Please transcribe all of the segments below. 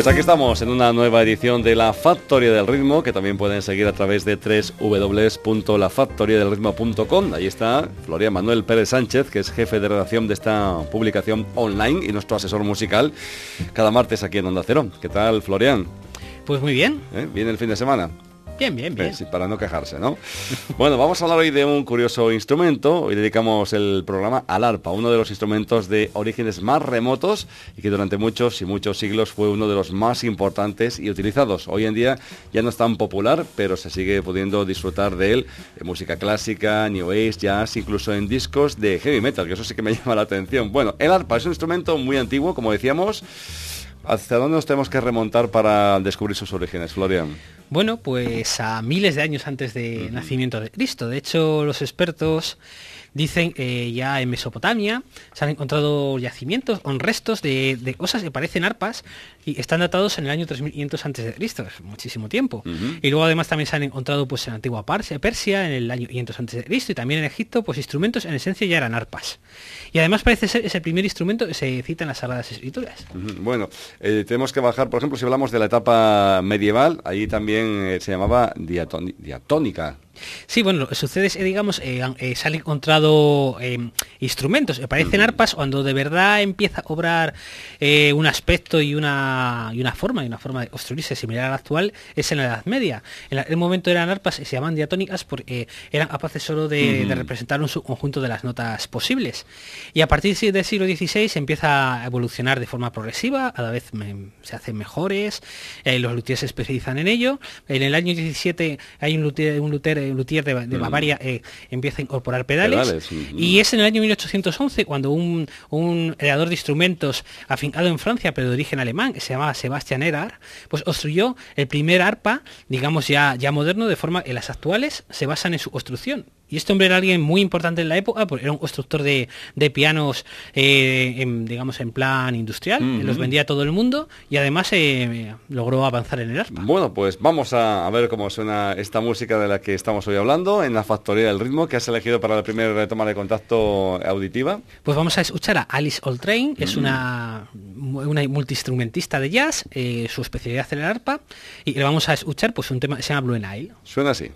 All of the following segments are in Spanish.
Pues aquí estamos en una nueva edición de La Factoría del Ritmo, que también pueden seguir a través de www.lafactoriadelritmo.com. Ahí está Florian Manuel Pérez Sánchez, que es jefe de redacción de esta publicación online y nuestro asesor musical cada martes aquí en Onda Cero. ¿Qué tal, Florian? Pues muy bien. ¿Eh? ¿Viene el fin de semana? Bien, bien, bien. Para no quejarse, ¿no? bueno, vamos a hablar hoy de un curioso instrumento. Hoy dedicamos el programa al arpa, uno de los instrumentos de orígenes más remotos y que durante muchos y muchos siglos fue uno de los más importantes y utilizados. Hoy en día ya no es tan popular, pero se sigue pudiendo disfrutar de él en música clásica, new age, jazz, incluso en discos de heavy metal, que eso sí que me llama la atención. Bueno, el arpa es un instrumento muy antiguo, como decíamos. ¿Hasta dónde nos tenemos que remontar para descubrir sus orígenes, Florian? Bueno, pues a miles de años antes del nacimiento de Cristo. De hecho, los expertos dicen eh, ya en Mesopotamia se han encontrado yacimientos restos de, cosas que parecen arpas y están datados en el año 3500 antes de Cristo, es muchísimo tiempo. Y luego además también se han encontrado pues en la antigua Persia, en el año 500 antes de Cristo y también en Egipto pues instrumentos en esencia ya eran arpas. Y además parece ser es el primer instrumento que se cita en las Sagradas Escrituras. Bueno, eh, tenemos que bajar, por ejemplo, si hablamos de la etapa medieval, ahí también eh, se llamaba diatónica. Sí, bueno, lo que sucede es, digamos, eh, eh, se han encontrado eh, instrumentos, parecen arpas cuando de verdad empieza a obrar un aspecto y una, y una forma, y una forma de construirse similar a la actual, es en la Edad Media. En el momento eran arpas y se llaman diatónicas porque eran capaces solo de, representar un subconjunto de las notas posibles. Y a partir del siglo XVI se empieza a evolucionar de forma progresiva, cada vez se hacen mejores, los luthiers se especializan en ello. En el año 17 hay un luthier, un luthier luthier de, de Bavaria eh, empieza a incorporar pedales. Y es en el año 1811 cuando un, un creador de instrumentos afincado en Francia, pero de origen alemán, que se llamaba Sebastian Erard, pues construyó el primer arpa, digamos ya, ya moderno, de forma que las actuales se basan en su construcción. Y este hombre era alguien muy importante en la época, porque era un constructor de, pianos, eh, digamos, en plan industrial, los vendía a todo el mundo y además eh, logró avanzar en el arpa. Bueno, pues vamos a, ver cómo suena esta música de la que estamos hoy hablando en la Factoría del Ritmo, que has elegido para la primera toma de contacto auditiva. Pues vamos a escuchar a Alice Train, que es una, una multiinstrumentista de jazz, eh, su especialidad en el arpa, y le vamos a escuchar pues un tema que se llama Blue Nile. Suena así.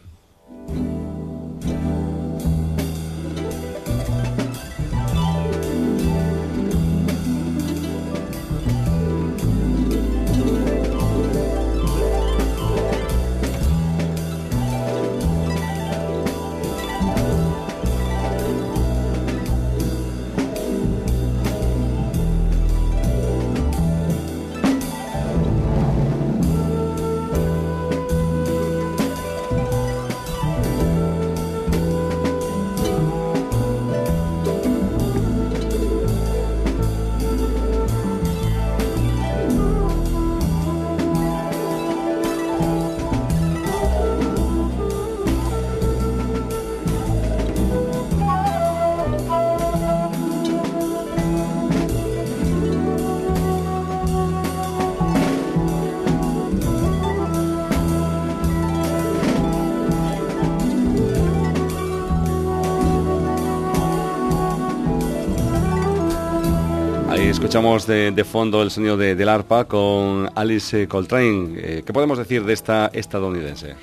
Escuchamos de, fondo el sonido de, del arpa con Alice Coltrane. Eh, ¿Qué podemos decir de esta estadounidense?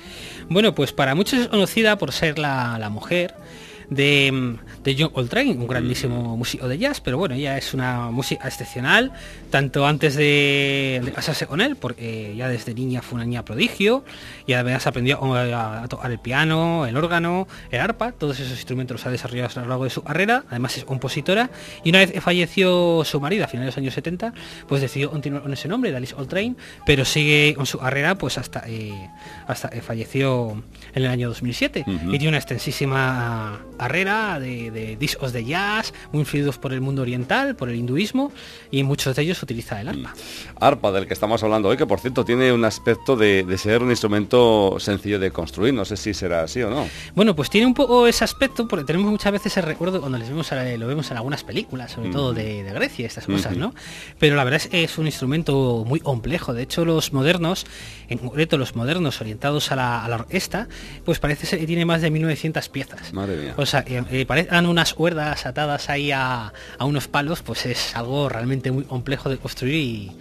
Bueno, pues para muchos es conocida por ser la, la mujer de, de John Coltrane, un grandísimo músico de jazz, pero bueno, ella es una música excepcional, tanto antes de, casarse con él, porque ya desde niña fue una niña prodigio, y además aprendió a, tocar el piano, el órgano, el arpa, todos esos instrumentos los ha desarrollado a lo largo de su carrera, además es compositora, y una vez falleció su marido a finales de los años 70, pues decidió continuar con ese nombre, de Alice Coltrane, pero sigue con su carrera pues hasta, eh, hasta falleció en el año 2007, y tiene una extensísima carrera de, discos de jazz, muy influidos por el mundo oriental, por el hinduismo, y muchos de ellos utiliza el arpa. Arpa, del que estamos hablando hoy, que por cierto tiene un aspecto de, ser un instrumento sencillo de construir, no sé si será así o no. Bueno, pues tiene un poco ese aspecto, porque tenemos muchas veces el recuerdo cuando les vemos, lo vemos en algunas películas, sobre todo de, Grecia, estas cosas, ¿no? Pero la verdad es que es un instrumento muy complejo, de hecho los modernos, en concreto los modernos orientados a la, orquesta, pues parece ser que tiene más de 1900 piezas. Madre mía sea, eh, parecen unas cuerdas atadas ahí a, unos palos, pues es algo realmente muy complejo de construir y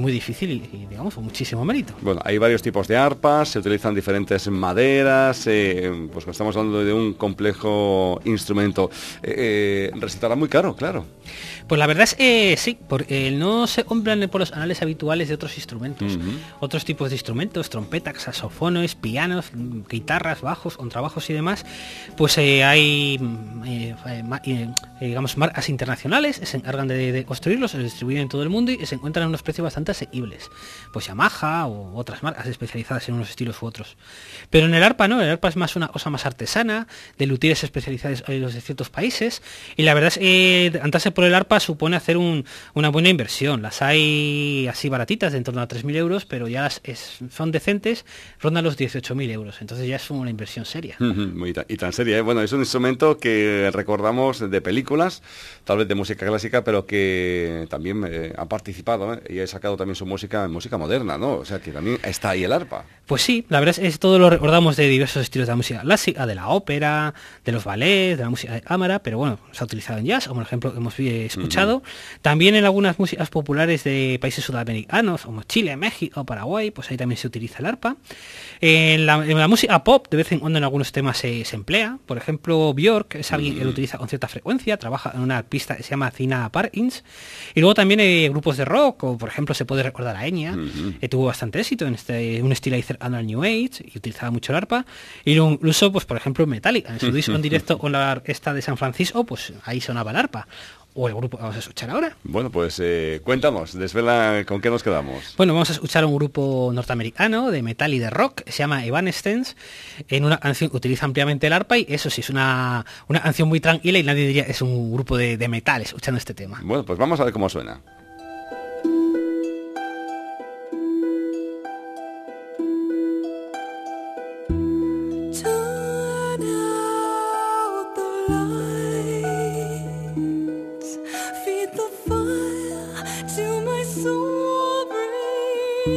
muy difícil y, digamos con muchísimo mérito. Bueno, hay varios tipos de arpas, se utilizan diferentes maderas, eh, pues estamos hablando de un complejo instrumento. Eh, eh, resultará muy caro, claro. Pues la verdad es que sí, porque no se compran por los anales habituales de otros instrumentos. Otros tipos de instrumentos, trompetas, saxofones, pianos, guitarras, bajos, contrabajos y demás, pues hay, digamos, marcas internacionales, se encargan de, construirlos, se distribuyen en todo el mundo y se encuentran a unos precios bastante asequibles. Pues Yamaha o otras marcas especializadas en unos estilos u otros. Pero en el arpa no, el arpa es más una cosa más artesana, de luthieres especializados en los de ciertos países, y la verdad es que andarse por el arpa supone hacer una buena inversión. Las hay así baratitas, de en torno a 3.000 euros, pero ya son decentes, rondan los 18.000 euros. Entonces ya es una inversión seria. y tan seria, ¿eh? bueno, es un instrumento que recordamos de películas, tal vez de música clásica, pero que también eh, ha participado ¿eh? y ha sacado también su música en música moderna, ¿no? O sea que también está ahí el arpa. Pues sí, la verdad es que todo lo recordamos de diversos estilos de la música clásica, de la ópera, de los ballets, de la música de cámara, pero bueno, se ha utilizado en jazz, como el ejemplo que hemos escuchado. También en algunas músicas populares de países sudamericanos, como Chile, México, Paraguay, pues ahí también se utiliza el arpa. En la, música pop, de vez en cuando en algunos temas se, emplea. Por ejemplo, Björk es alguien que lo utiliza con cierta frecuencia, trabaja en una pista que se llama Cina Parkins. Y luego también hay grupos de rock, o por ejemplo se puede recordar a Enya, que tuvo bastante éxito en este, un estilo cercano al New Age y utilizaba mucho el arpa. Y incluso, pues por ejemplo, Metallica, en su disco en directo con la orquesta de San Francisco, pues ahí sonaba el arpa o el grupo que vamos a escuchar ahora. Bueno, pues eh, cuéntanos, desvela con qué nos quedamos. Bueno, vamos a escuchar un grupo norteamericano de metal y de rock, se llama Evanescence, en una canción que utiliza ampliamente el arpa y eso sí, es una, una canción muy tranquila y nadie diría es un grupo de, de metal escuchando este tema. Bueno, pues vamos a ver cómo suena.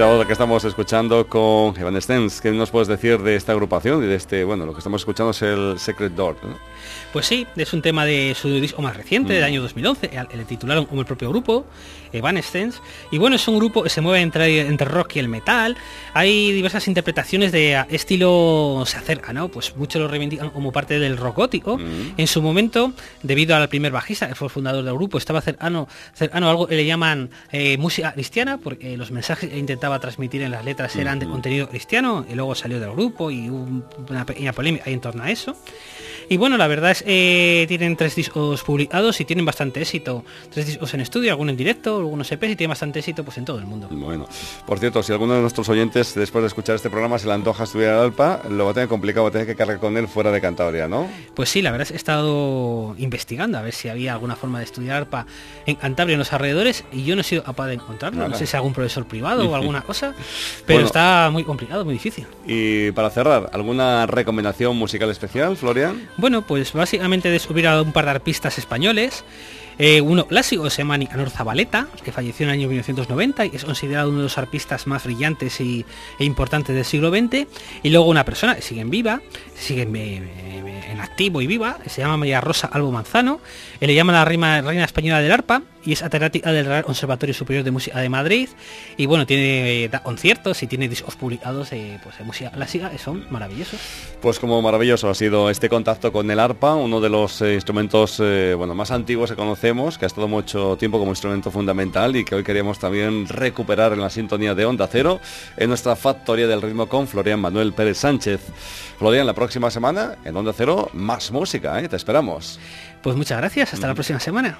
que estamos escuchando con Evanescence. ¿Qué nos puedes decir de esta agrupación y de este, bueno, lo que estamos escuchando es el Secret Door? Pues sí, es un tema de su disco más reciente, del mm. año 2011, le titularon como el propio grupo, Evanescence, y bueno, es un grupo que se mueve entre, entre rock y el metal, hay diversas interpretaciones de estilo se acerca, ¿no? Pues muchos lo reivindican como parte del rock gótico, mm. en su momento, debido al primer bajista, que fue el fundador del grupo, estaba cercano, cercano a algo que le llaman eh, música cristiana, porque los mensajes intentaba transmitir en las letras eran de contenido cristiano y luego salió del grupo y hubo una pequeña polémica en torno a eso. Y bueno, la verdad es que eh, tienen tres discos publicados y tienen bastante éxito. Tres discos en estudio, algunos en directo, algunos EPs y tienen bastante éxito pues en todo el mundo. Bueno, por cierto, si alguno de nuestros oyentes después de escuchar este programa se le antoja estudiar al Alpa, lo va a tener complicado, va a tener que cargar con él fuera de Cantabria, ¿no? Pues sí, la verdad es que he estado investigando a ver si había alguna forma de estudiar arpa en Cantabria, en los alrededores, y yo no he sido capaz de encontrarlo. No sé si algún profesor privado o alguna cosa, pero está muy complicado, muy difícil. Y para cerrar, ¿alguna recomendación musical especial, Florian? Bueno, pues básicamente de subir a un par de arpistas españoles. Eh, uno clásico se llama Nicanor Zabaleta, que falleció en el año 1990 y es considerado uno de los arpistas más brillantes y, e importantes del siglo XX. Y luego una persona que sigue en viva, sigue en, activo y viva, se llama María Rosa Albo Manzano. Le llama la reina, reina española del arpa y es catedrática del Real Conservatorio Superior de Música de Madrid y bueno, tiene eh, conciertos y tiene discos publicados pues, de música clásica que son maravillosos. Pues como maravilloso ha sido este contacto con el arpa, uno de los eh, instrumentos eh, bueno, más antiguos que conocemos, que ha estado mucho tiempo como instrumento fundamental y que hoy queríamos también recuperar en la sintonía de Onda Cero en nuestra factoría del ritmo con Florian Manuel Pérez Sánchez. Florian, la próxima semana en Onda Cero más música, te esperamos. Pues muchas gracias, hasta la próxima semana.